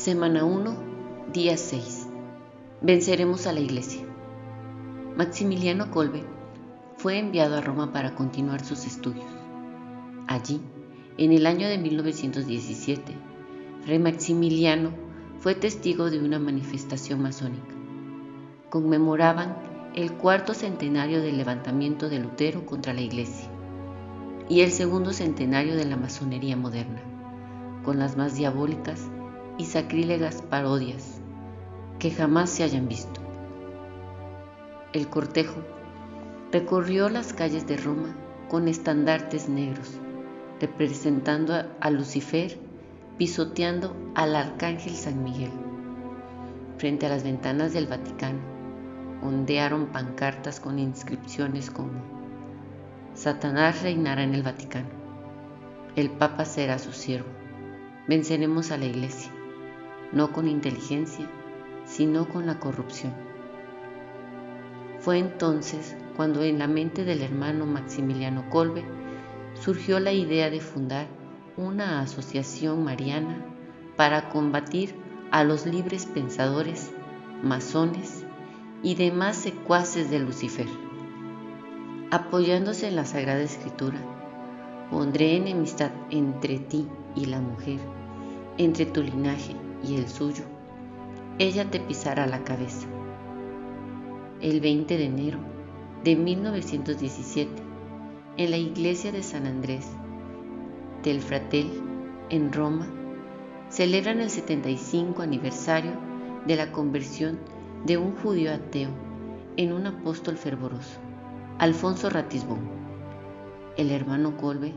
Semana 1, día 6. Venceremos a la iglesia. Maximiliano Kolbe fue enviado a Roma para continuar sus estudios. Allí, en el año de 1917, Fray Maximiliano fue testigo de una manifestación masónica. Conmemoraban el cuarto centenario del levantamiento de Lutero contra la iglesia y el segundo centenario de la masonería moderna, con las más diabólicas y sacrílegas parodias que jamás se hayan visto. El cortejo recorrió las calles de Roma con estandartes negros, representando a Lucifer pisoteando al arcángel San Miguel. Frente a las ventanas del Vaticano ondearon pancartas con inscripciones como Satanás reinará en el Vaticano, el Papa será su siervo, venceremos a la Iglesia no con inteligencia, sino con la corrupción. Fue entonces cuando en la mente del hermano Maximiliano Kolbe surgió la idea de fundar una asociación mariana para combatir a los libres pensadores, masones y demás secuaces de Lucifer. Apoyándose en la Sagrada Escritura, pondré enemistad entre ti y la mujer, entre tu linaje y el suyo, ella te pisará la cabeza. El 20 de enero de 1917, en la iglesia de San Andrés del Fratel, en Roma, celebran el 75 aniversario de la conversión de un judío ateo en un apóstol fervoroso, Alfonso Ratisbón. El hermano Colbe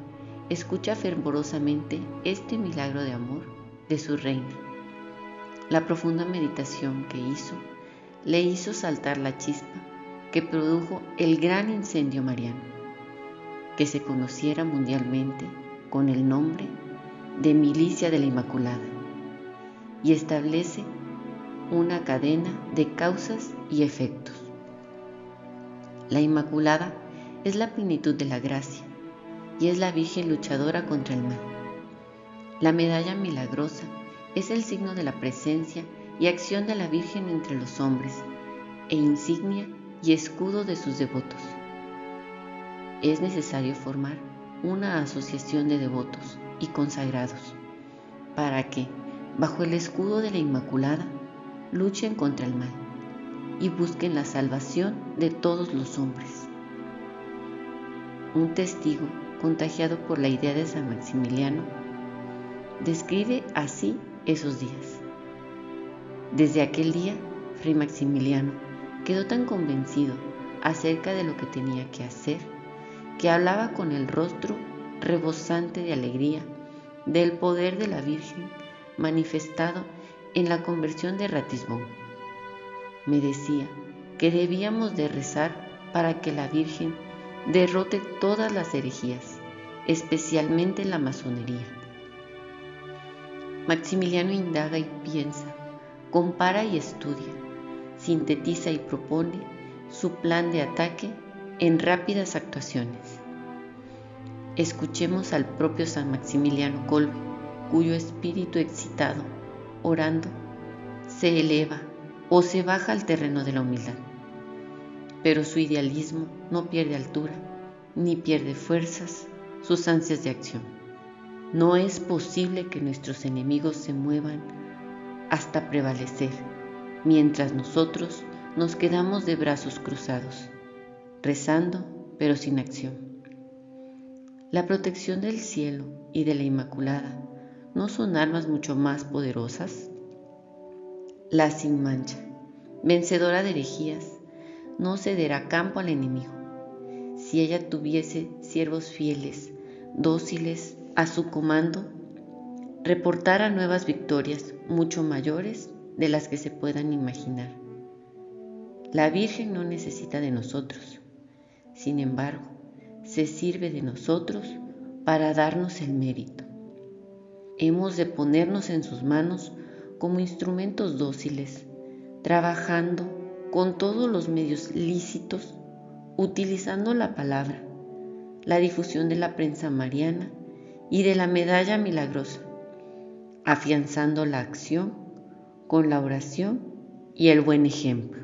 escucha fervorosamente este milagro de amor de su reina la profunda meditación que hizo le hizo saltar la chispa que produjo el gran incendio mariano, que se conociera mundialmente con el nombre de Milicia de la Inmaculada, y establece una cadena de causas y efectos. La Inmaculada es la plenitud de la gracia y es la Virgen luchadora contra el mal. La medalla milagrosa es el signo de la presencia y acción de la Virgen entre los hombres e insignia y escudo de sus devotos. Es necesario formar una asociación de devotos y consagrados para que, bajo el escudo de la Inmaculada, luchen contra el mal y busquen la salvación de todos los hombres. Un testigo contagiado por la idea de San Maximiliano describe así esos días. Desde aquel día, Fray Maximiliano quedó tan convencido acerca de lo que tenía que hacer, que hablaba con el rostro rebosante de alegría del poder de la Virgen manifestado en la conversión de Ratisbón. Me decía que debíamos de rezar para que la Virgen derrote todas las herejías, especialmente la masonería. Maximiliano indaga y piensa, compara y estudia, sintetiza y propone su plan de ataque en rápidas actuaciones. Escuchemos al propio San Maximiliano Kolbe, cuyo espíritu excitado, orando, se eleva o se baja al terreno de la humildad. Pero su idealismo no pierde altura, ni pierde fuerzas sus ansias de acción. No es posible que nuestros enemigos se muevan hasta prevalecer, mientras nosotros nos quedamos de brazos cruzados, rezando pero sin acción. La protección del cielo y de la Inmaculada no son armas mucho más poderosas. La sin mancha, vencedora de herejías, no cederá campo al enemigo. Si ella tuviese siervos fieles, dóciles a su comando reportara nuevas victorias mucho mayores de las que se puedan imaginar. La Virgen no necesita de nosotros, sin embargo, se sirve de nosotros para darnos el mérito. Hemos de ponernos en sus manos como instrumentos dóciles, trabajando con todos los medios lícitos, utilizando la palabra, la difusión de la prensa mariana y de la medalla milagrosa, afianzando la acción con la oración y el buen ejemplo.